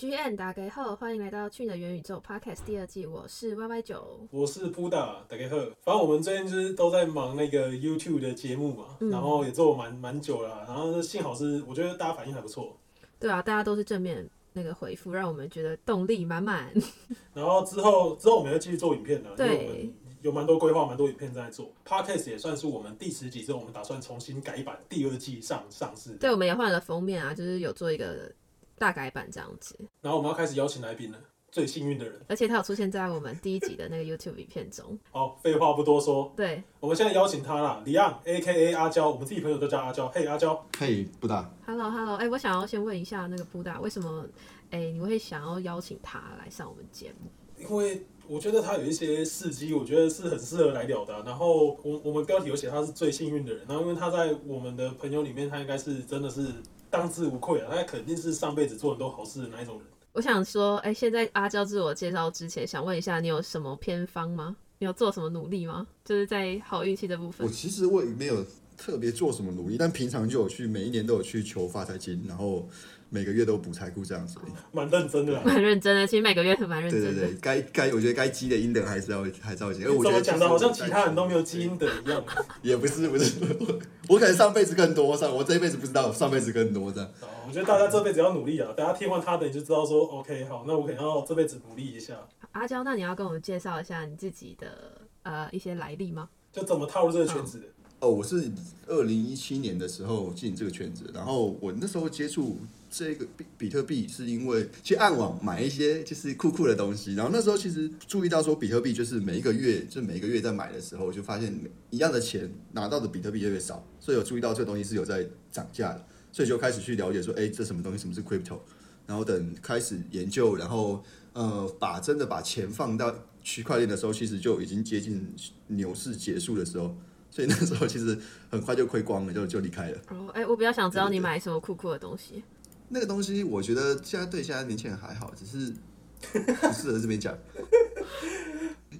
G N 打给后，欢迎来到去你的元宇宙 Podcast 第二季，我是 Y Y 九。我是布达，大家好。反正我们最近就是都在忙那个 YouTube 的节目嘛，嗯然后也做蛮蛮久了，然后幸好是我觉得大家反应还不错。对啊，大家都是正面那个回复，让我们觉得动力满满。然后之后之后我们要继续做影片了，因为我对们有蛮多规划，蛮多影片在做。Podcast 也算是我们第十集之后，我们打算重新改版，第二季上上市。对，我们也换了封面啊，就是有做一个大改版这样子，然后我们要开始邀请来宾了，最幸运的人。而且他有出现在我们第一集的那个 YouTube 影片中。好，废话不多说，对我们现在邀请他啦，李昂 A.K.A 阿娇，我们自己朋友都叫阿娇。嘿，阿娇，嘿，布达，，Hello Hello，哎、我想要先问一下那个布达，为什么哎、你会想要邀请他来上我们节目？因为我觉得他有一些事迹，我觉得是很适合来聊的啊、然后我我们标题有写他是最幸运的人，然后因为他在我们的朋友里面，他应该是真的是当之无愧啊，他肯定是上辈子做很多好事的那一种人。我想说，哎、现在阿娇自我介绍之前，想问一下，你有什么偏方吗？你有做什么努力吗？就是在好运气这部分我。其实我也没有特别做什么努力，但平常就有去，每一年都有去求发财金，然后每个月都补财库这样子。蛮认真的啦。蛮认真的，其实每个月都蛮认真的。对对对，该该我觉得该积的阴德还是要还是要积。而我怎么觉得讲的好像其他人都没有积，基因的一样？也不是不是，我可能上辈子更多，上我这一辈子不知道，上辈子更多这样。哦我觉得大家这辈子要努力啊，大家听完他的你就知道说，OK，好，那我可能要这辈子努力一下，阿娇，那你要跟我们介绍一下你自己的呃一些来历吗？就怎么踏入这个圈子的。哦，我是二零一七年的时候进这个圈子，然后我那时候接触这个比比特币，是因为去暗网买一些就是酷酷的东西，然后那时候其实注意到说比特币就是每一个月，就每一个月在买的时候，就发现一样的钱拿到的比特币越来越少，所以有注意到这个东西是有在涨价的，所以就开始去了解说，哎，这什么东西，什么是 crypto，然后等开始研究，然后呃，把真的把钱放到区块链的时候，其实就已经接近牛市结束的时候。所以那时候其实很快就亏光了，就就离开了。哦，哎、我比较想知道你买什么酷酷的东西。那个东西，我觉得现在对现在年轻人还好，只是 不适合这边讲。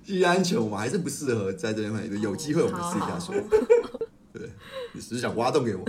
居安全，我们还是不适合在这边买。有机会我们好好试一下说。对，你只是想挖洞给我。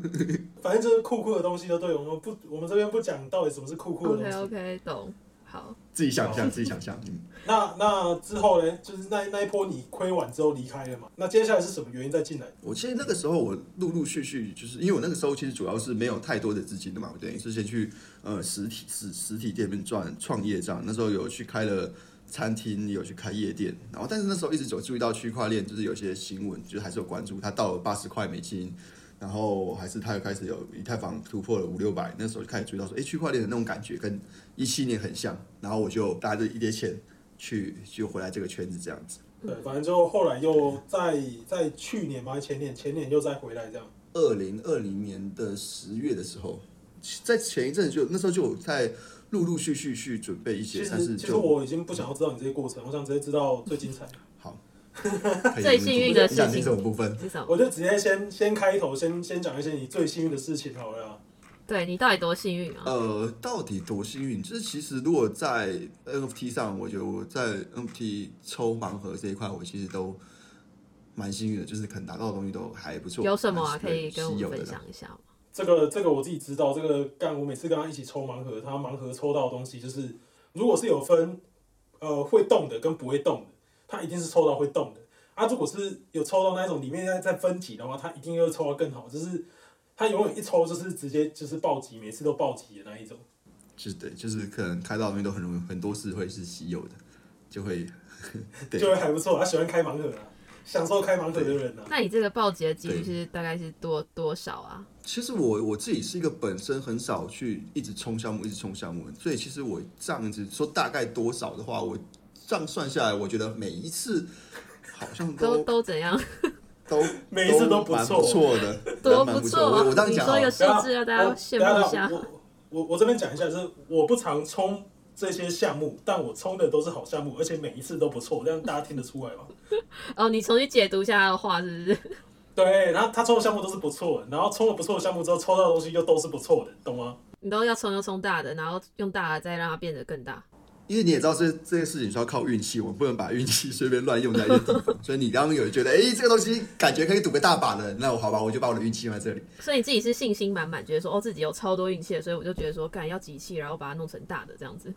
反正就是酷酷的东西都对，我们不，我们这边不讲到底什么是酷酷的东 OK 西。OK，懂。好，自己想象，自己想象。嗯那那之后呢？就是那那一波你亏完之后离开了嘛？那接下来是什么原因再进来？我其实那个时候我陆陆续续，就是因为我那个时候其实主要是没有太多的资金的嘛，我等于是先去呃实体实实体店面赚创业这样。那时候有去开了餐厅，有去开夜店，然后但是那时候一直有注意到区块链，就是有些新闻，就是还是有关注，它到了八十块美金。然后还是它又开始有以太坊突破了五六百，那时候就开始注意到说，哎，区块链的那种感觉跟一七年很像。然后我就带着一叠钱去就回来这个圈子这样子。对，反正就后来又在在去年嘛，前年前年又再回来这样。二零二零年的十月的时候，在前一阵就那时候就有在陆陆续续去准备一些，其但是其实我已经不想要知道你这些过程，我想直接知道最精彩的。好。最幸运的事情你什么部分？是什么？我就直接先先开头，先先讲一些你最幸运的事情好了啊。对你到底多幸运啊？呃，到底多幸运？就是其实如果在 NFT 上，我觉得我在 NFT 抽盲盒这一块，我其实都蛮幸运的，就是可能拿到的东西都还不错。有什么啊？可以跟我们分享一下吗？这个这个我自己知道，这个干我每次跟他一起抽盲盒，他盲盒抽到的东西就是，如果是有分呃会动的跟不会动的，他一定是抽到会动的。啊，如果是有抽到那一种里面在在分级的话，他一定又抽到更好，就是他永远一抽就是直接就是暴击，每次都暴击的那一种。是的，就是可能开到的东西都很容易，很多是会是稀有的，就会 对就会还不错。他喜欢开盲盒啊，享受开盲盒的人啊。那你这个暴击的几率对是大概是多多少啊？其实我我自己是一个本身很少去一直冲项目，一直冲项目，所以其实我这样子说大概多少的话，我这样算下来，我觉得每一次好像都都都怎样？都每一次都不错蛮不错的，都蛮不错啊！我我这样讲哦你说一个数字让大家我羡慕一下。我我我这边讲一下，就是我不常冲这些项目，但我冲的都是好项目，而且每一次都不错，这样大家听得出来吗？哦，你重新解读一下他的话，是不是？对，然后他抽的项目都是不错的，然后冲了不错的项目之后，抽到的东西又都是不错的，懂吗？你都要冲就冲大的，然后用大的再让它变得更大。因为你也知道这这件事情是要靠运气，我们不能把运气随便乱用在一个地方。所以你刚刚有觉得，哎、这个东西感觉可以赌个大把的，那我好吧，我就把我的运气用在这里。所以你自己是信心满满，觉得说哦自己有超多运气的，所以我就觉得说干要集气，然后把它弄成大的这样子。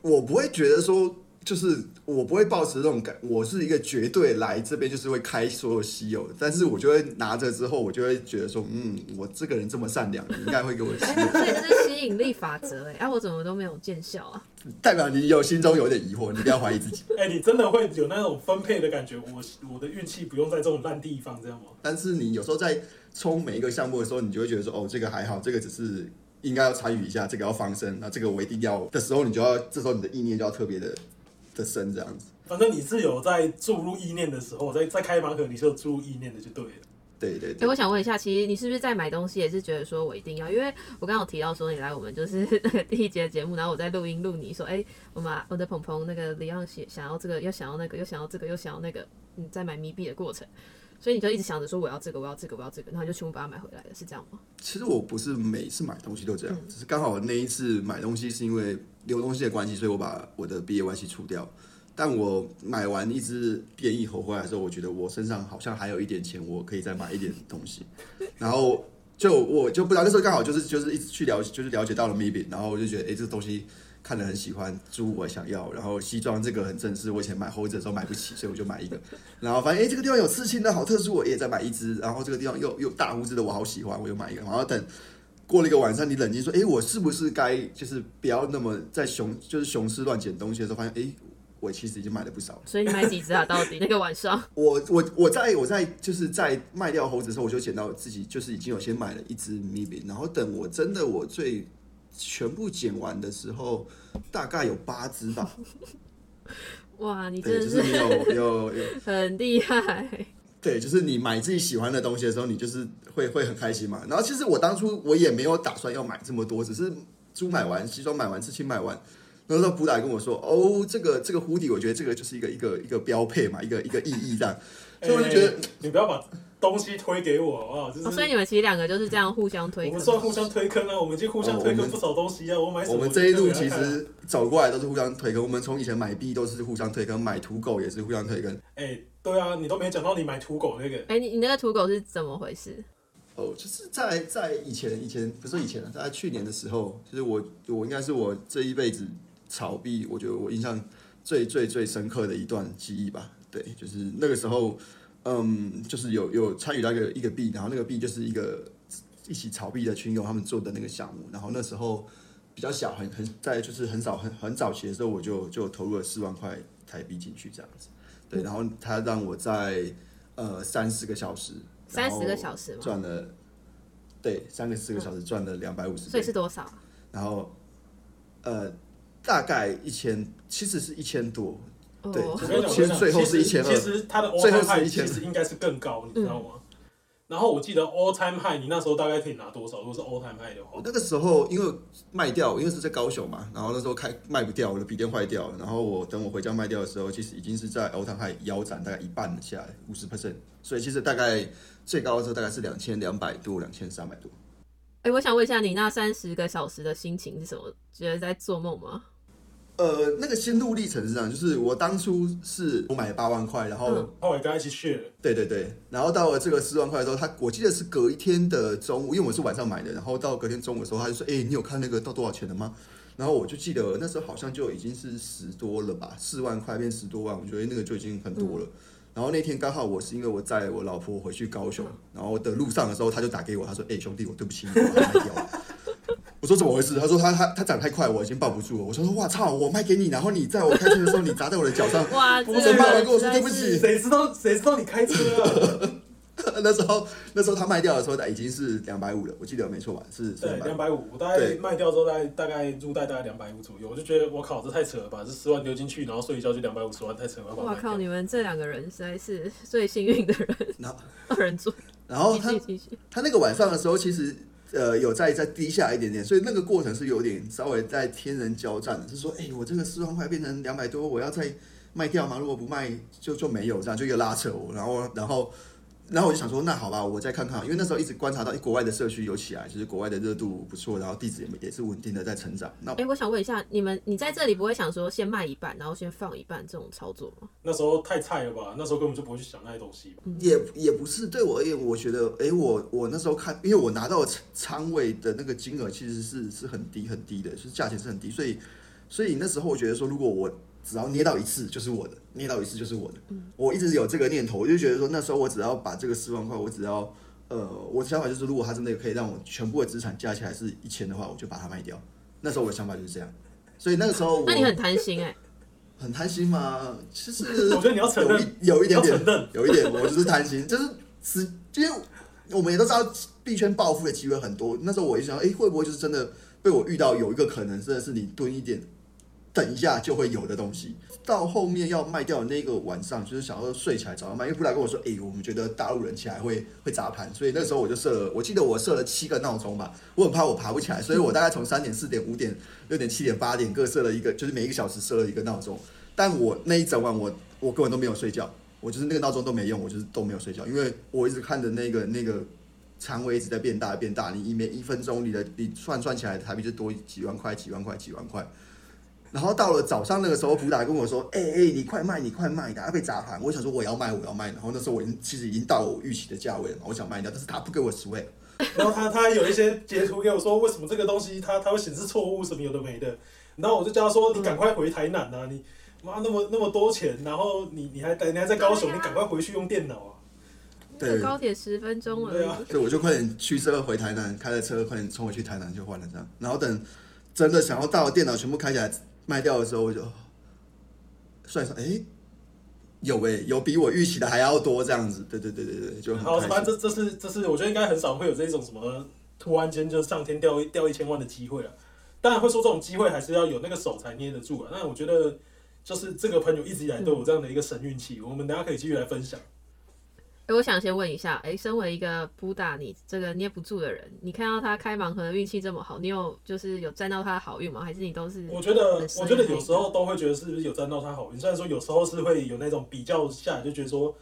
我不会觉得说，就是我不会抱持这种感，我是一个绝对来这边就是会开所有稀有的，但是我就会拿着之后，我就会觉得说，嗯，我这个人这么善良，你应该会给我稀 哎、有，所以这是吸引力法则哎、啊我怎么都没有见效啊？代表你有心中有点疑惑，你不要怀疑自己。哎、你真的会有那种分配的感觉？我我的运气不用在这种烂地方，这样吗？但是你有时候在冲每一个项目的时候，你就会觉得说，哦，这个还好，这个只是应该要参与一下，这个要放生，那这个我一定要的时候，你就要这时候你的意念就要特别的的身，这样子。反正你是有在注入意念的时候，在在开盲盒你是有注入意念的就对了。对、对对对，我想问一下，其实你是不是在买东西也是觉得说我一定要？因为我刚刚有提到说你来我们就是那 个第一节节目，然后我在录音录你说，哎、我们我的鹏鹏那个李昂想想要这个，又想要那个，又想要这个，又想要那个，你在买米币的过程，所以你就一直想着说我要这个，我要这个，我要这个，然后你就全部把它买回来了，是这样吗？其实我不是每次买东西都这样，嗯只是刚好那一次买东西是因为留东西的关系，所以我把我的毕业关系除掉。但我买完一只变异猴回来的时候，我觉得我身上好像还有一点钱，我可以再买一点东西。然后就我就不知道那时候刚好就是就是一直去了解，就是了解到了 Maybe，然后我就觉得哎、诶这个东西看了很喜欢，猪我想要，然后西装这个很正式，我以前买猴子的时候买不起，所以我就买一个。然后发现哎、诶这个地方有刺青的好特殊，我也再买一只。然后这个地方又又大胡子的我好喜欢，我又买一个。然后等过了一个晚上，你冷静说，哎、我是不是该就是不要那么在雄就是雄狮乱捡东西的时候，发现哎、诶我其实已经买了不少。所以你买几只啊？到底那个晚上？我我我在我在就是在卖掉猴子的时候，我就捡到自己就是已经有先买了一只米饼，然后等我真的我最全部剪完的时候，大概有八只吧。哇，你对，真的就是你有 有有很厉害。对，就是你买自己喜欢的东西的时候，你就是会会很开心嘛。然后其实我当初我也没有打算要买这么多，只是猪买完，西装买完，刺青买完。那时候布达跟我说：“哦，这个这个蝴蝶，我觉得这个就是一个一个一个标配嘛，一个一个意义这样。”所以我就觉得哎你不要把东西推给我啊？就是、哦，所以你们其实两个就是这样互相推我坑。们算互相推坑啊，我们已经互相推坑不少东西啊。我买什么我们这一路其实走过来都是互相推坑，我们从以前买币都是互相推坑，买土狗也是互相推坑。哎、对啊，你都没讲到你买土狗那个。哎、你你那个土狗是怎么回事？哦，就是在在以前以前不是以前了，在去年的时候，就是我我应该是我这一辈子炒币，我觉得我印象最最最深刻的一段记忆吧。对，就是那个时候，嗯，就是有有参与到一个一个币，然后那个币就是一个一起炒币的群友他们做的那个项目，然后那时候比较小，很很在就是很早很很早期的时候，我就就投入了四万块台币进去这样子。对，然后他让我在呃三十个小时，三十个小时赚了，对，三个四个小时赚了两百五十，所以是多少啊？然后呃大概一千，其实是一千多，对其实最后是其实1200其实它的 all 最后 time 是 high 1000其实应该是更高，你知道吗？然后我记得 all time high 你那时候大概可以拿多少？如果是 all time high 的话我，那个时候因为卖掉，因为是在高雄嘛，然后那时候开卖不掉，我的笔电坏掉了，然后我等我回家卖掉的时候，其实已经是在欧汤海腰斩大概一半下来，五十 percent，所以其实大概最高的时候大概是两千两百多，两千三百多。哎、我想问一下，你那三十个小时的心情是什么？觉得在做梦吗？呃，那个心路历程是这样，就是我当初是我买八万块，然后、嗯后来跟他一起 share，对对对，然后到了这个四万块的时候，他我记得是隔一天的中午，因为我是晚上买的，然后到隔天中午的时候，他就说：“哎、你有看那个到多少钱了吗？”然后我就记得那时候好像就已经是十多了吧，四万块变十多万，我觉得那个就已经很多了。然后那天刚好我是因为我载我老婆回去高雄，然后的路上的时候，他就打给我，他说：“哎、兄弟，我对不起你，我把它卖掉了。”我说怎么回事？他说他他他涨太快，我已经抱不住了。我说说哇操，我卖给你，然后你在我开车的时候，你砸在我的脚上，哇，不这个是爸爸跟我说对不起是谁知道谁知道你开车啊？那时候那时候他卖掉的时候，已经是两百五了，我记得没错吧？是两百五，我大概对卖掉之后大概大概入袋大概两百五左右，我就觉得我靠，这太扯了吧！这十万丢进去，然后睡一觉就两百五十万，太扯了吧！哇靠！你们这两个人实在是最幸运的人，然后 二人组。然后他。他那个晚上的时候，其实呃有再再低下一点点，所以那个过程是有点稍微在天人交战的，是说，哎、我这个四万块变成两百多，我要再卖掉吗？如果不卖就就没有，这样就一个拉扯我，然后然后然后我就想说，那好吧，我再看看，因为那时候一直观察到，哎，国外的社区有起来，就是国外的热度不错，然后地址也也是稳定的在成长。那哎、我想问一下，你们你在这里不会想说先卖一半，然后先放一半这种操作吗？那时候太菜了吧？那时候根本就不会去想那些东西。也也不是对我而言，我觉得，哎，我我那时候看，因为我拿到的仓仓位的那个金额其实是是很低很低的，就是价钱是很低，所以所以那时候我觉得说，如果我只要捏到一次就是我的，捏到一次就是我的，我一直有这个念头，我就觉得说那时候我只要把这个四万块，我只要呃，我的想法就是，如果它真的可以让我全部的资产加起来是一千的话，我就把它卖掉。那时候我的想法就是这样，所以那个时候我那你很贪心哎、很贪心吗？其实 我觉得你要承认。有一有一点点有一点，我就是贪心，就是是，因为我们也都知道币圈暴富的机会很多。那时候我一想，哎、会不会就是真的被我遇到有一个可能，真的是你蹲一点，等一下就会有的东西。到后面要卖掉的那个晚上，就是想要睡起来早上卖，因为布莱跟我说，哎、我们觉得大陆人起来会会砸盘，所以那时候我就设了，我记得我设了七个闹钟吧，我很怕我爬不起来，所以我大概从三点、四点、五点、六点、七点、八点各设了一个，就是每一个小时设了一个闹钟。但我那一整晚我我根本都没有睡觉，我就是那个闹钟都没用，我就是都没有睡觉，因为我一直看着那个那个仓位一直在变大变大，你一每一分钟你的你算算起来台币就多几万块几万块几万块。然后到了早上那个时候，普达跟我说：“哎、哎、你快卖，你快卖，等下被砸盘。”我想说我要卖，我要卖。然后那时候我已经其实已经到我预期的价位了嘛，我想卖掉，但是他不给我实惠。然后他他还有一些截图给我说，为什么这个东西它它会显示错误什么有的没的。然后我就叫他说，你赶快回台南啊！你妈那么那么多钱，然后你你还你还在高雄，啊你赶快回去用电脑啊！对，高铁十分钟而对啊已。所以我就快点驱车回台南，开着车快点冲回去台南就换了这样。然后等真的想要到电脑全部开起来卖掉的时候，我就算一算，哎、有哎、有比我预期的还要多这样子。对对对对对，就很好。反正这这是这是我觉得应该很少会有这种什么突然间就上天掉一掉一千万的机会啊。当然会说这种机会还是要有那个手才捏得住啊。那我觉得就是这个朋友一直以来都有这样的一个神运气，我们等一下可以继续来分享。哎、我想先问一下，哎、身为一个扑打你这个捏不住的人，你看到他开盲盒的运气这么好，你有就是有沾到他的好运吗？还是你都是我觉得，我觉得有时候都会觉得是不是有沾到他好运，虽然说有时候是会有那种比较下来，就觉得说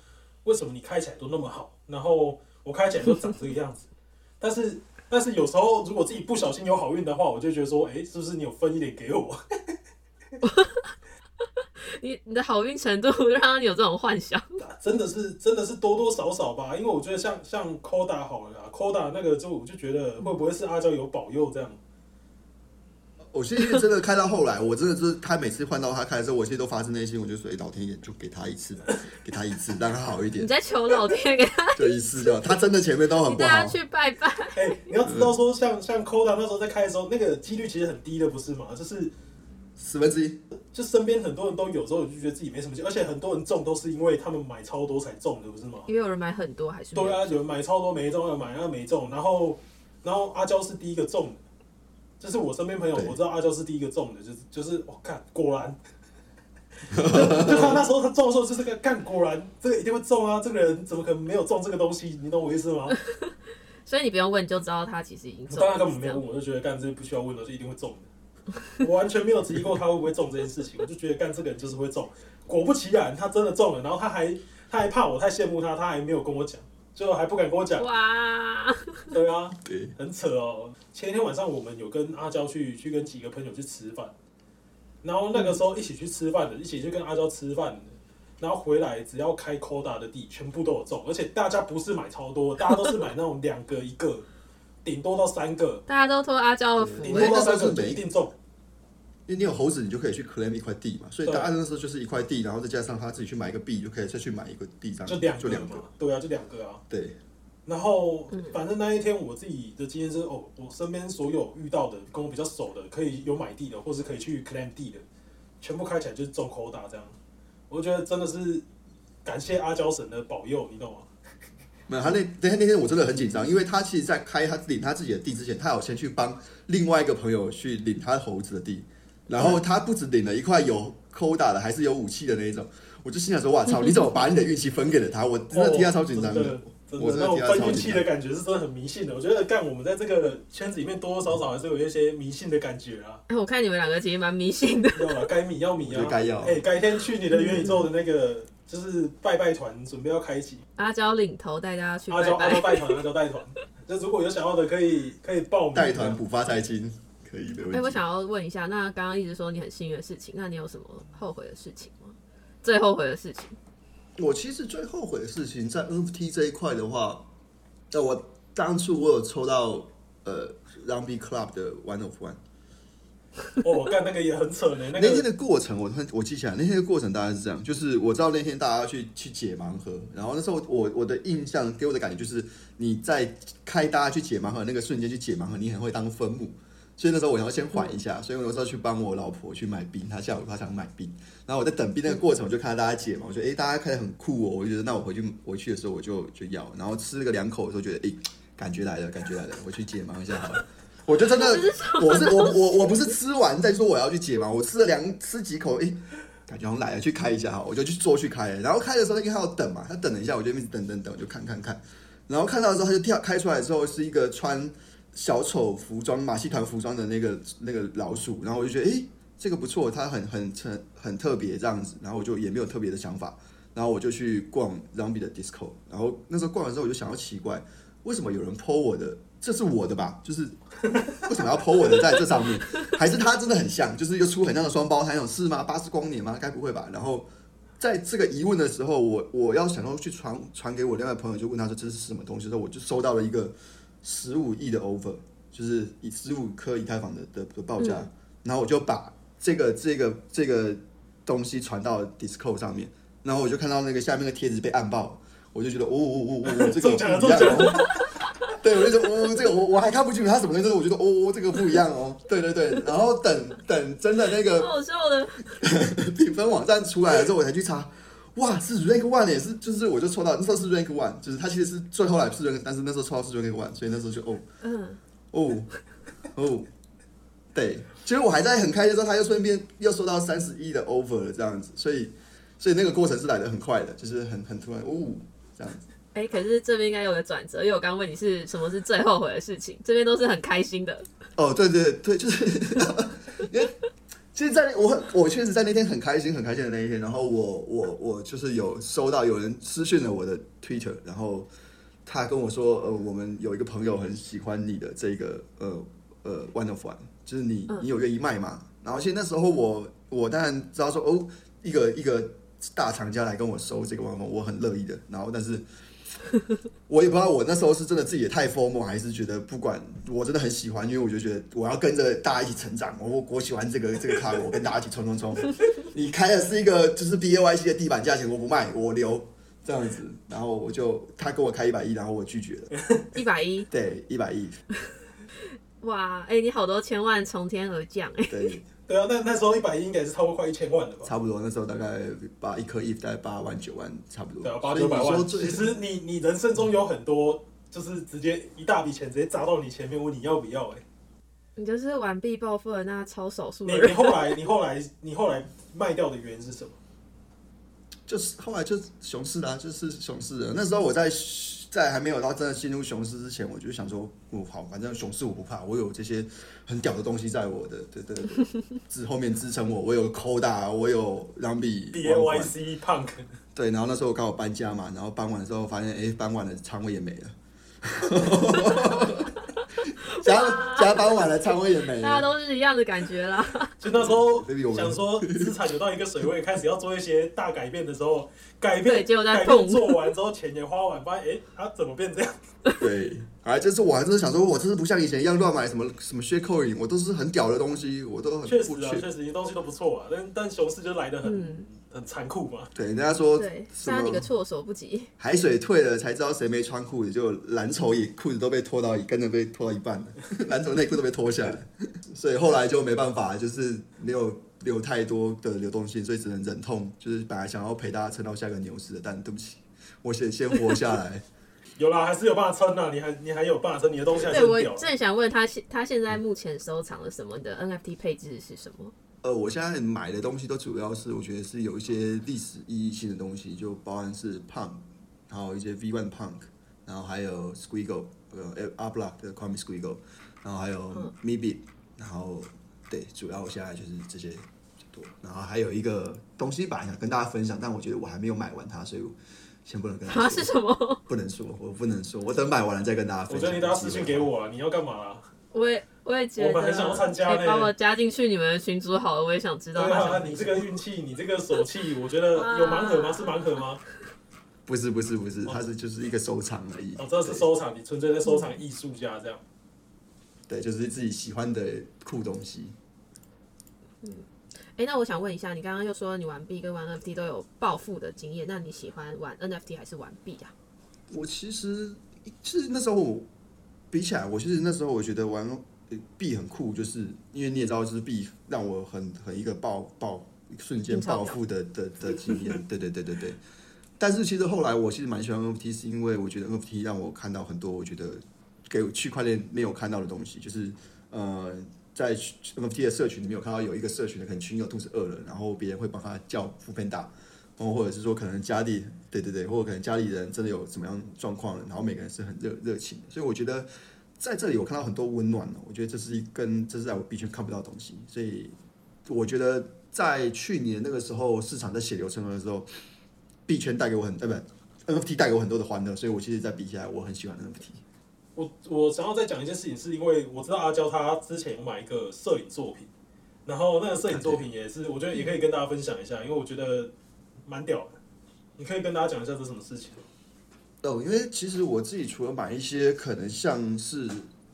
为什么你开起来都那么好，然后我开起来都长这个样子，但是但是有时候如果自己不小心有好运的话，我就觉得说，哎、是不是你有分一点给我？你你的好运程度 让你有这种幻想？真的是真的是多多少少吧，因为我觉得像像 Koda 好了啦，Koda 那个就我就觉得会不会是阿娇有保佑这样？我其实真的开到后来，我真的是他每次换到他开的时候，我其实都发自内心，我就说，哎、老天爷就给他一次，给他一次，让他好一点你点，在求老天给他，就一次就好。他真的前面都很不好大家。去拜拜。哎、你要知道说像像 Koda 那时候在开的时候，那个几率其实很低的，不是吗？就是十分之一，就身边很多人都有，之后我就觉得自己没什么劲，而且很多人中都是因为他们买超多才中的，不是吗？因为有人买很多还是对啊，有人买超多没中，有人买那没中，然后然后阿娇是第一个中的，就是我身边朋友我知道阿娇是第一个中的，就是就是我看果然，就就他那时候他中的时候就是个干果然这个一定会中啊，这个人怎么可能没有中这个东西？你懂我意思吗？所以你不用问就知道他其实已经中了。当然根本没有问，我就觉得干这不需要问了，就一定会中的。我完全没有质疑过他会不会中这件事情，我就觉得干这个人就是会中。果不其然，他真的中了，然后他还他还怕我太羡慕他，他还没有跟我讲，最后还不敢跟我讲。哇，对啊，对，很扯哦。前一天晚上我们有跟阿娇去去跟几个朋友去吃饭，然后那个时候一起去吃饭的，一起去跟阿娇吃饭的，然后回来只要开 Koda 的地，全部都有中，而且大家不是买超多，大家都是买那种两个一个，顶多到三个，大家都托阿娇的福顶欸多到三个就一定中。因为你有猴子，你就可以去 claim 一块地嘛，所以对大家那时候就是一块地，然后再加上他自己去买一个币，就可以再去买一个地，这样就两个就两个嘛，，对啊，就两个啊。对，然后反正那一天我自己的经验是，哦，我身边所有遇到的跟我比较熟的，可以有买地的，或是可以去 claim 地的，全部开起来就是中口大这样。我觉得真的是感谢阿娇神的保佑，你懂吗？没有他那那天那天我真的很紧张，因为他其实在开他领他自己的地之前，他有先去帮另外一个朋友去领他猴子的地，然后他不止领了一块有扣打的，还是有武器的那一种，我就心想说，哇操，你怎么把你的运气分给了他？我真的替他超紧张的哦真的。真我的那种真的替他超分运气的感觉是真的很迷信的。我觉得干我们在这个圈子里面多多少少还是有一些迷信的感觉啊。哎，我看你们两个其实蛮迷信的。要了，该迷要米要哎、改天去你的元宇宙的那个就是拜拜团准备要开启，阿娇领头带大家去拜阿娇阿娇拜。带团，阿娇带团。那如果有想要的，可以可以报名带团补发财金，可以没问哎、我。想要问一下，那刚刚一直说你很幸运的事情，那你有什么后悔的事情吗？最后悔的事情？我其实最后悔的事情在 NFT 这一块的话，那我当初我有抽到呃 Rumby Club 的 One of One。哦，我干那个也很扯呢，那那天的过程，我突然我记起来，那天的过程大概是这样，就是我知道那天大家去去解盲盒，然后那时候我我的印象给我的感觉就是你在开大家去解盲盒那个瞬间去解盲盒，你很会当分母，所以那时候我要先缓一下，所以我那时候去帮我老婆去买冰，她下午她想买冰，然后我在等冰那个过程，我就看到大家解嘛，我觉得诶大家开的很酷哦，我就觉得那我回去回去的时候我就就要，然后吃了个两口的时候觉得诶感觉来了，感觉来了，我去解盲一下好了。我就真的，我是我我我不是吃完再说我要去解盲，我吃了两吃几口，诶，感觉好像来了，去开一下哈，我就去做去开了。然后开的时候，因为他要等嘛，他等了一下，我就一直等等等，我就看看看。然后看到的时候，他就跳开出来之后是一个穿小丑服装马戏团服装的那个那个老鼠，然后我就觉得，诶，这个不错，它很很很很特别这样子。然后我就也没有特别的想法，然后我就去逛 Zombie 的 Disco。然后那时候逛完之后，我就想要奇怪，为什么有人 PO 我的？这是我的吧？就是 为什么要 PO 我的在这上面？还是他真的很像，就是又出很像的双胞胎那种是吗？巴斯光年吗？该不会吧？然后在这个疑问的时候，我我要想要去传传给我另外朋友，就问他说这是什么东西的时候，我就收到了一个十五亿的 over，就是以十五颗以太坊的的的报价，然后我就把这个这个这个东西传到 Discord 上面，然后我就看到那个下面的贴子被按爆，我就觉得哦哦哦哦，这个不一样哦。对，我就说，哦，这个我我还看不清楚它什么东西，但是我觉得，哦，这个不一样哦。对对对，然后等等真的那个好好笑的，评分网站出来了之后，我才去查，哇，是 rank one 也是，就是我就抽到那时候是 rank one，就是它其实是最后来是 rank，但是那时候抽到是 rank one，所以那时候就哦嗯，哦哦，对，其实我还在很开心的时候，他又顺便又收到三十一的 over 了这样子，所以所以那个过程是来的很快的，就是很很突然哦这样子。哎、可是这边应该有个转折，因为我刚刚问你是什么是最后悔的事情，这边都是很开心的。哦，对对对，就是 因为其实在我很我确实在那天很开心很开心的那一天，然后我我我就是有收到有人私讯了我的 Twitter，然后他跟我说，呃，我们有一个朋友很喜欢你的这个呃呃 One of One，就是你嗯你有愿意卖吗？然后其实那时候我我当然知道说哦，一个一个大厂家来跟我收这个 One of One，我很乐意的，然后但是。我也不知道我那时候是真的自己也太 formal，还是觉得不管我真的很喜欢，因为我就觉得我要跟着大家一起成长。我我喜欢这个这个卡，我跟大家一起冲冲冲。你开的是一个就是 B A Y C 的地板价钱，我不卖，我留这样子。然后我就他跟我开一百亿，然后我拒绝了。一百一，对，一百亿，哇，哎、你好多千万从天而降、哎，对，对啊，那那时候一百亿应该是超过快一千万了吧？差不多那时候大概八一颗亿，大概八万九万差不多。对啊，八九百万。其实你你人生中有很多，就是直接一大笔钱直接砸到你前面，问你要不要、欸？你就是完璧暴富的那超少数人。你你后来你后来你后来卖掉的原因是什么？就是后来就是熊市啦、就是熊市了。那时候我在在还没有到真的进入熊市之前，我就想说，我好，反正熊市我不怕，我有这些很屌的东西在我的对对对支后面支撑我，我有 Coda，我有两笔 B A Y C Punk，对，然后那时候我刚好搬家嘛，然后搬完的时候发现，哎，搬完了仓位也没了。加加班晚了，仓位也没了。大家都是一样的感觉啦。就那时候想说资产有到一个水位，开始要做一些大改变的时候，改变对结果在改变碰做完之后，钱也花完，发现哎，它、怎么变这样？对，哎，这次我还真的想说，我真是不像以前一样乱买什么什么 share coin，我都是很屌的东西，我都很确实啊。确实你东西都不错啊，但但熊市就来的很、嗯，很残酷嘛。对，人家说对，杀你个措手不及。海水退了才知道谁没穿裤子，就蓝筹也裤子都被拖到跟着被拖到一半了，蓝筹内裤都被脱下来，所以后来就没办法，就是没有留太多的流动性，所以只能忍痛，就是本来想要陪大家撑到下个牛市的，但对不起，我先先活下来。有啦，还是有办法撑啊，你还你还有办法撑，你的东西还是对我。正想问他现他现在目前收藏了什么？你的 NFT 配置是什么？呃，我现在买的东西都主要是我觉得是有一些历史意义性的东西，就包含是 Punk，然后一些 V One Punk，然后还有 Squiggle，呃 a b l o c k 的 Kwame Squiggle，然后还有嗯 Mibit，然后对，主要我现在就是这些多。然后还有一个东西本来想跟大家分享，但我觉得我还没有买完它，所以我先不能跟大说，是什么？不能说，我不能说，我等买完了再跟大家分享。我觉得你等下私信给我啊，你要干嘛啊？我也我也觉得，我们很想要参加呢可以把我加进去你们的群组好了，我也想知道对啊，你这个运气，你这个手气，我觉得 有盲盒吗？是盲盒吗？不是不是不是，它是就是一个收藏而已。哦，这是收藏，你纯粹在收藏艺术家这样。对，就是自己喜欢的酷东西。嗯哎、那我想问一下，你刚刚又说你玩币跟玩 NFT 都有暴富的经验，那你喜欢玩 NFT 还是玩币啊？我其实其实那时候我比起来，我其实那时候我觉得玩呃币很酷，就是因为你也知道，就是币让我很很一个暴暴瞬间暴富的的的经验。对对对对对。但是其实后来我其实蛮喜欢 NFT，是因为我觉得 NFT 让我看到很多我觉得给我区块链没有看到的东西，就是呃。在 NFT 的社群里面有看到有一个社群的可能群友肚子饿了，然后别人会帮他叫副片大，哦，或者是说可能家里，对对对，或者可能家里人真的有怎么样状况，然后每个人是很热热情的，所以我觉得在这里我看到很多温暖我觉得这是一跟这是在我币圈看不到的东西，所以我觉得在去年那个时候市场在血流成河的时候，币圈带给我很呃不 NFT 带给我很多的欢乐，所以我其实，在比起来我很喜欢 NFT。我我想要再讲一件事情，是因为我知道阿娇她之前有买一个摄影作品，然后那个摄影作品也是，我觉得也可以跟大家分享一下，因为我觉得蛮屌的。你可以跟大家讲一下这是什么事情。因为其实我自己除了买一些可能像是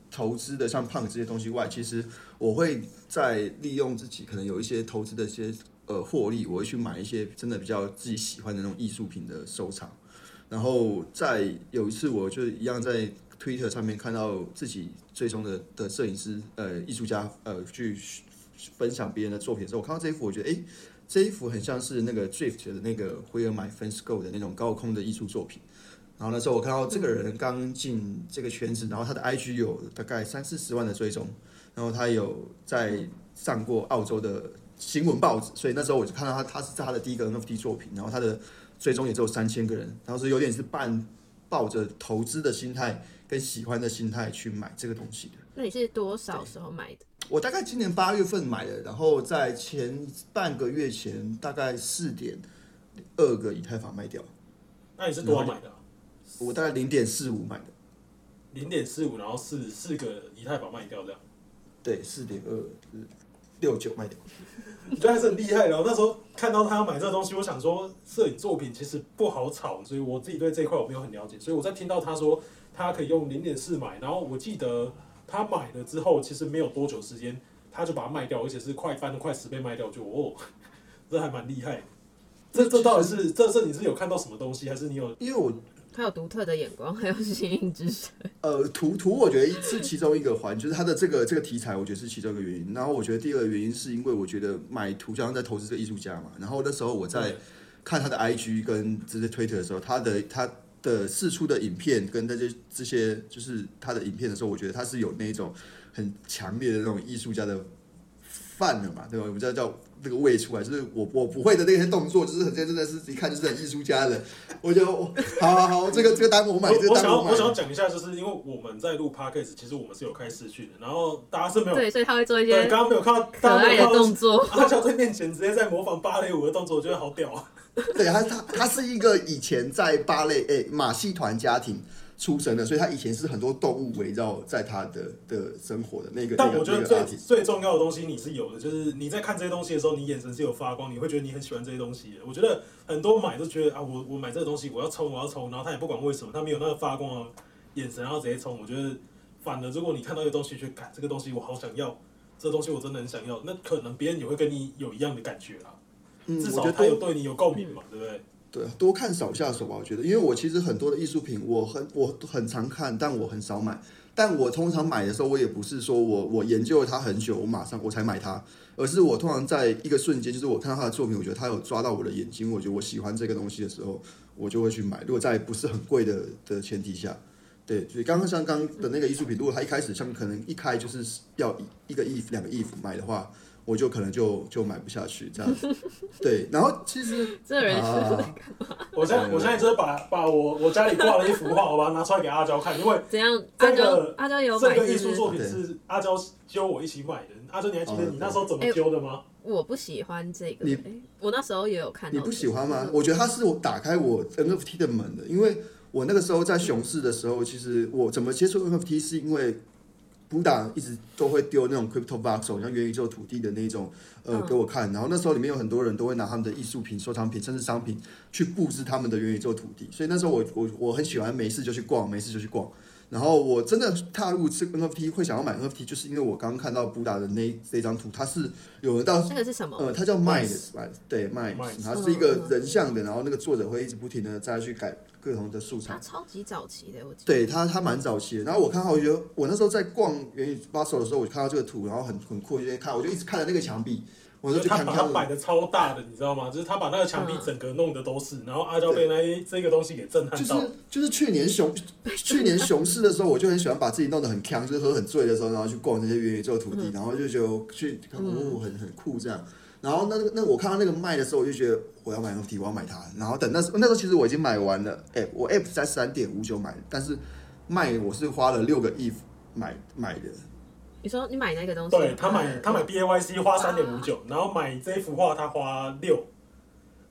投资的，像胖这些东西外，其实我会在利用自己可能有一些投资的一些呃获利，我会去买一些真的比较自己喜欢的那种艺术品的收藏。然后在有一次，我就一样在 Twitter 上面看到自己追踪的的摄影师呃艺术家呃去分享别人的作品的时候，我看到这一幅，我觉得诶，这一幅很像是那个 Drift 的那个灰尔买 Fence Go 的那种高空的艺术作品。然后那时候我看到这个人刚进这个圈子，然后他的 IG 有大概三四十万的追踪，然后他有在上过澳洲的新闻报纸，所以那时候我就看到他，他是他的第一个 NFT 作品，然后他的追踪也只有三千个人，然后是有点是半抱着投资的心态跟喜欢的心态去买这个东西的。那你是多少时候买的？我大概今年八月份买的，然后在前半个月前大概四点二个以太坊卖掉，那你是多少买的、啊？我大概零点四五买的，零点四五，然后四四个以太坊卖掉这样。对，四点二六九卖掉。我觉得还是很厉害然后那时候看到他要买这个东西，我想说摄影作品其实不好炒，所以我自己对这一块我没有很了解。所以我在听到他说他可以用零点四买，然后我记得他买了之后，其实没有多久时间他就把它卖掉，而且是快翻了快十倍卖掉，就哦，这还蛮厉害。这这到底是这这你是有看到什么东西，还是你有因为我他有独特的眼光，还有新颖之神。呃图图，我觉得是其中一个环，就是他的这个这个题材，我觉得是其中一个原因。然后我觉得第二个原因是因为我觉得买图就像在投资这个艺术家嘛。然后那时候我在看他的 IG 跟这些 Twitter 的时候，他的他的试出的影片跟这些这些就是他的影片的时候，我觉得他是有那种很强烈的那种艺术家的范了嘛，对吧？我们叫叫那个味出来，就是我我不会的那些动作，就是很真的是一看就是很艺术家的。我就我好好好，这个 这个单我买，这个我我想单我买。要我想要讲一下，就是因为我们在录 podcast，其实我们是有开视讯的，然后大家是没有对，所以他会做一对，些刚刚没有看到可大家没爱的动作。阿乔在面前直接在模仿芭蕾舞的动作，我觉得好屌啊！对他，他他是一个以前在芭蕾诶、马戏团家庭出生的，所以他以前是很多动物围绕在他的的生活的那个。但我觉得最最重要的东西你是有的，就是你在看这些东西的时候，你眼神是有发光，你会觉得你很喜欢这些东西。我觉得很多买都觉得啊，我我买这个东西我要冲我要冲，然后他也不管为什么，他没有那个发光的眼神，然后直接冲。我觉得反而如果你看到一个东西，觉得感这个东西我好想要，这个东西我真的很想要，那可能别人也会跟你有一样的感觉啦。嗯，至少他有对你有共鸣嘛，对不对？对多看少下手吧。我觉得，因为我其实很多的艺术品，我很我很常看，但我很少买。但我通常买的时候，我也不是说我我研究了它很久，我马上我才买它，而是我通常在一个瞬间，就是我看到他的作品，我觉得他有抓到我的眼睛，我觉得我喜欢这个东西的时候，我就会去买。如果在不是很贵的的前提下，对，所以刚刚像刚的那个艺术品，如果他一开始像可能一开就是要一一个亿两个亿买的话，我就可能就就买不下去这样子。对，然后其实 这人是啊，我现在我现在就是把把我我家里挂了一幅画，我把它拿出来给阿娇看，因为怎样？这阿娇个阿娇有这？个艺术作品是阿娇揪我一起买的。阿娇，你还记得你那时候怎么揪的吗？我不喜欢这个、你欸我那时候也有看到、你不喜欢吗？我觉得它是我打开我 NFT 的门的，因为我那个时候在熊市的时候，其实我怎么接触 NFT 是因为布达一直都会丢那种 crypto box，像元宇宙土地的那种呃嗯。给我看，然后那时候里面有很多人都会拿他们的艺术品、收藏品甚至商品去布置他们的元宇宙土地，所以那时候我我我很喜欢没事就去逛，没事就去逛。然后我真的踏入这个 NFT 会想要买 NFT，就是因为我刚刚看到布达的那那张图，它是有人到那个是什么？呃，它叫 Mind，对 Mind，Mind 它是一个人像的，然后那个作者会一直不停的再去改各种的素材。它超级早期的，我记得。对他，他蛮早期的。然后我看到，我觉得我那时候在逛元宇巴手的时候，我就看到这个图，然后很很酷，就在看，我就一直看着那个墙壁，我就去他看看。把它摆的超大的，你知道吗？就是他把那个墙壁整个弄的都是，然后阿娇被那一这个东西给震撼到。就是就是去年熊 去年熊市的时候，我就很喜欢把自己弄得很强，就是喝很醉的时候，然后去逛这些元宇宙土地，然后就觉得去哦很很酷这样。然后那个那我看到那个卖的时候，我就觉得我要买 NFT，我要买它。然后等那时候那时候其实我已经买完了，哎，我 App 在三点五九买的，但是卖我是花了六个亿买买的。你说你买那个东西？对他买他买 B A Y C 花三点五九，然后买这幅画他花六，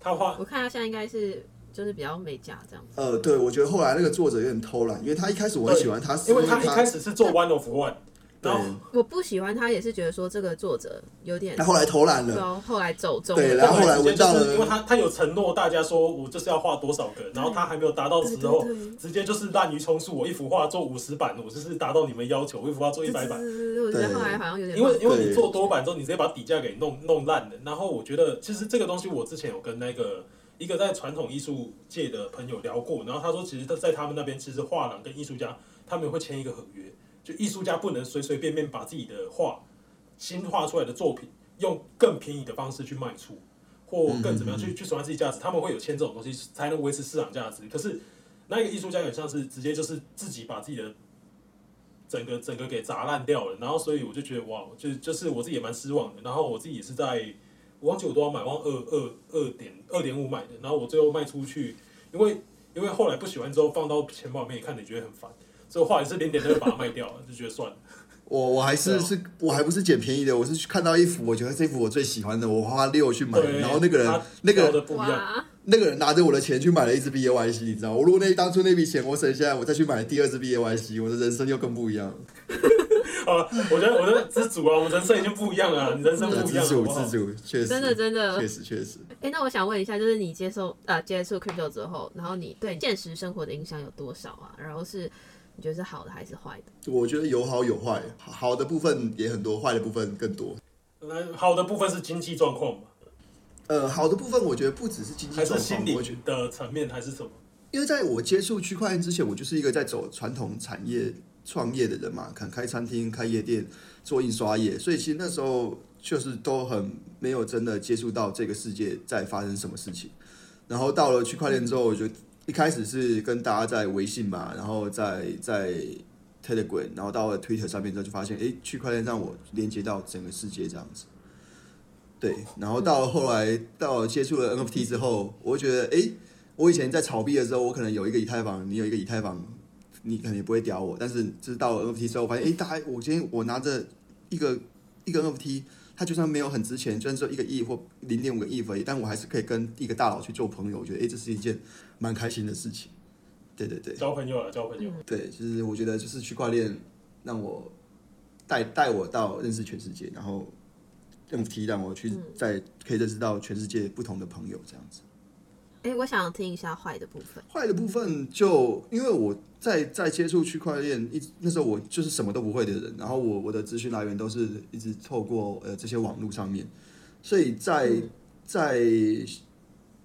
他花我看他现在应该是就是比较美甲这样子。呃，对，我觉得后来那个作者有点偷懒，因为他一开始我很喜欢他，因为他他一开始是做 One of One，对然后，我不喜欢他，也是觉得说这个作者有点他后来偷懒了。高，后来走中对然后后来闻到了因为他他有承诺大家说我就是要画多少个，然后他还没有达到的时候对对对，直接就是滥竽充数，我一幅画做五十版，我就是达到你们要求，我一幅画做一百版。对对对我觉得后来好像有点因为因为你做多版之后，你直接把底价给弄弄烂了。然后我觉得，其实这个东西我之前有跟那个一个在传统艺术界的朋友聊过，然后他说，其实他在他们那边，其实画廊跟艺术家他们会签一个合约，就艺术家不能随随便便把自己的画新画出来的作品用更便宜的方式去卖出，或更怎么样去去损害自己价值，他们会有签这种东西才能维持市场价值。可是那个艺术家很像是直接就是自己把自己的整个整个给砸烂掉了，然后所以我就觉得哇，就就是我自己也蛮失望的。然后我自己也是在，我忘记我多少买，忘二二二点二点五买的，然后我最后卖出去，因为因为后来不喜欢之后放到钱包里面，看你觉得很烦，所以我后来是零点二把它卖掉了，就觉得算了。我我还是是，我还不是捡便宜的，我是去看到一幅，我觉得这幅我最喜欢的，我花六去买，然后那个人那个人的不一样。那个人拿着我的钱去买了一支 B A Y C，你知道？我如果那当初那笔钱我省下来，我再去买第二支 B A Y C，我的人生又更不一样了。好了，我觉得我觉得知足啊，我人生已经不一样了，你人生不一样了，自主自主，确实真的真的确实确实。哎、那我想问一下，就是你接受呃接触 crypto 之后，然后你对现实生活的影响有多少啊？然后是你觉得是好的还是坏的？我觉得有好有坏，好好的部分也很多，坏的部分更多。那好的部分是经济状况吧，呃，好的部分我觉得不只是经济还是状况，心理我觉得的层面，还是什么？因为在我接触区块链之前，我就是一个在走传统产业创业的人嘛，可能开餐厅、开夜店、做印刷业，所以其实那时候确实都很没有真的接触到这个世界在发生什么事情。然后到了区块链之后，我就一开始是跟大家在微信嘛，然后在在 Telegram，然后到了 Twitter 上面之后，就发现，诶，区块链让我连接到整个世界这样子。对，然后到后来到接触了 NFT 之后，我觉得，诶，我以前在炒币的时候，我可能有一个以太坊，你有一个以太坊，你可能也不会屌我。但是就是到了 NFT 之后，我发现，诶，大家，我今天我拿着一个一个 NFT，它就算没有很值钱，虽然只有一个亿或零点五个亿而已，但我还是可以跟一个大佬去做朋友。我觉得，诶，这是一件蛮开心的事情。对对对交朋友啊，交朋友。对，就是我觉得就是区块链让我带带我到认识全世界，然后 NFT 让我去在可以认识到全世界不同的朋友这样子。哎、我想听一下坏的部分。坏的部分就因为我在在接触区块链一那时候我就是什么都不会的人，然后我我的资讯来源都是一直透过呃这些网络上面，所以在在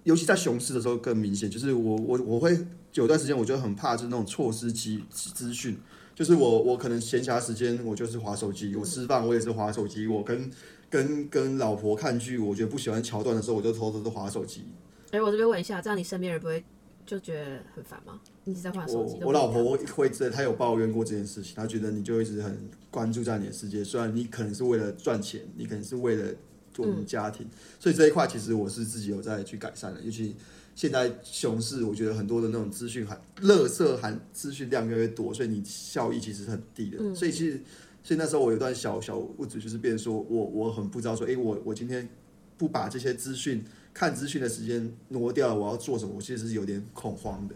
尤其在熊市的时候更明显，就是我我我会有段时间我就很怕就是那种错失机资讯，就是我我可能闲暇时间我就是划手机，我吃饭我也是划手机，我跟跟跟老婆看剧，我觉得不喜欢桥段的时候，我就偷偷的划手机。哎、我这边问一下，这样你身边人不会就觉得很烦吗？你一直在换手我机，我老婆会知道，她有抱怨过这件事情，她觉得你就一直很关注在你的世界，虽然你可能是为了赚钱，你可能是为了做你家庭，所以这一块其实我是自己有在去改善的，尤其现在熊市，我觉得很多的那种资讯含垃圾含资讯量越来越多，所以你效益其实是很低的，所以其实所以那时候我有段小小物质，就是变成说我我很不知道说，哎、我我今天不把这些资讯看资讯的时间挪掉了，我要做什么？我其实是有点恐慌的。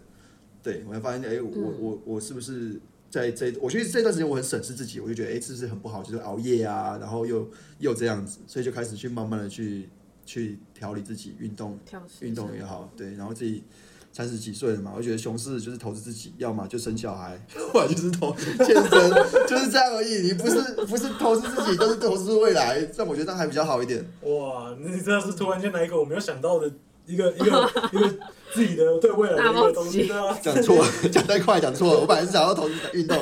对，我才发现，哎、我我我是不是在这？我觉得这段时间我很审视自己，我就觉得，哎、是不是很不好？就是熬夜啊，然后又又这样子，所以就开始去慢慢的去去调理自己，运动运动也好，对，然后自己三十几岁了嘛，我觉得熊市就是投资自己，要么就生小孩，要么就是投健身，就是这样而已。你不是不是投资自己，都是投资未来，这样我觉得这样还比较好一点。哇，你真的是突然间来一个我没有想到的一个 一个一个自己的对未来的一个东西，对啊，讲错了，讲太快，讲错了。我本来是想要投资运动，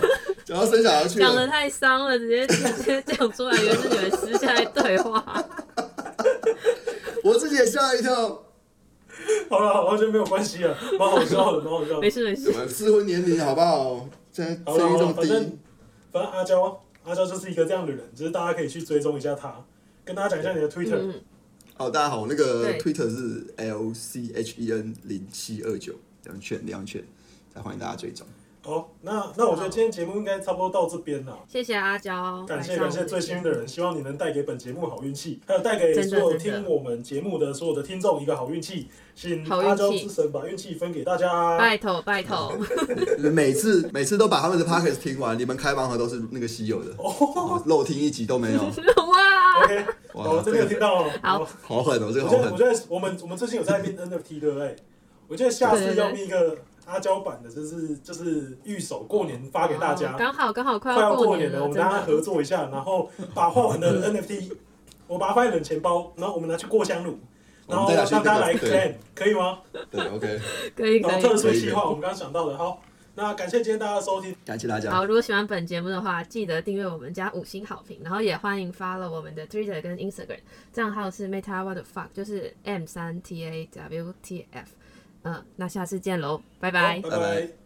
想要生小孩去了。讲的太伤了，直接直接讲出来，原来是你们私下在对话。我自己也吓一跳。好了，好了，完全没有关系啊，蛮好笑的，蛮好笑的没。事没事，我们适婚年龄好不好？现在好了好了，生育这么反正，反正阿娇阿娇就是一个这样的人，就是大家可以去追踪一下他，跟大家讲一下你的 Twitter。嗯，好，大家好，那个对 Twitter 是 L C H E N 零七二九，两圈两圈，再欢迎大家追踪。好，那那我觉得今天节目应该差不多到这边了。谢谢阿娇，感谢感谢最幸运的人，希望你能带给本节目好运气，还有带给所有听我们节目的所有的听众一个好运气。请阿娇之神把运气分给大家。拜托拜托，每次每次都把他们的 podcast 听完，你们开盲盒都是那个稀有的，哦漏听一集都没有，哇，OK，哇好，这边有听到哦。好好狠哦，这个好我觉得，我。觉得我们我们最近有在面 NFT，对不对？我觉得下次要编一个阿胶版的，就是就是预手过年发给大家哦。刚好刚好快快要过过年了，我们真大家合。作一下，然后把画完的 NFT，我把它放在冷钱包，然后我们拿去过香炉，然后让大家来那个 claim，可以吗？对，OK，可以可然后特以。殊计划我们刚刚想到的，好，那感谢今天大家的收听，感谢大家。好，如果喜欢本节目的话，记得订阅我们加五星好评，然后也欢迎 follow 我们的 Twitter 跟 Instagram，账号是 Meta What the Fuck，就是 M 三 T A W T F。嗯，那下次见喽，拜拜。拜拜。